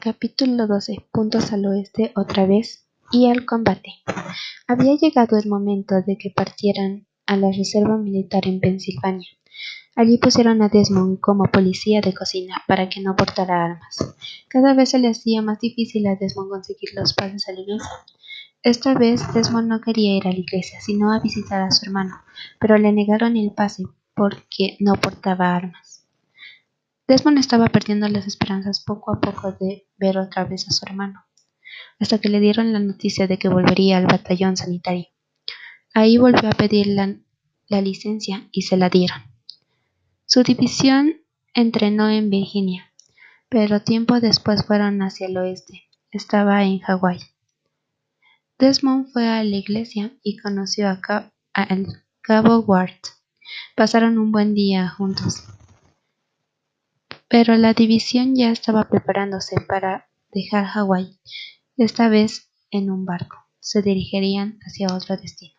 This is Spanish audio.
Capítulo 12. Puntos al oeste otra vez y al combate. Había llegado el momento de que partieran a la reserva militar en Pensilvania. Allí pusieron a Desmond como policía de cocina para que no portara armas. Cada vez se le hacía más difícil a Desmond conseguir los pases a la iglesia. Esta vez Desmond no quería ir a la iglesia, sino a visitar a su hermano, pero le negaron el pase porque no portaba armas. Desmond estaba perdiendo las esperanzas poco a poco de ver otra vez a su hermano, hasta que le dieron la noticia de que volvería al batallón sanitario. Ahí volvió a pedir la, la licencia y se la dieron. Su división entrenó en Virginia, pero tiempo después fueron hacia el oeste. Estaba en Hawái. Desmond fue a la iglesia y conoció a, Cabo Ward. Pasaron un buen día juntos. Pero la división ya estaba preparándose para dejar Hawái, esta vez en un barco. Se dirigirían hacia otro destino.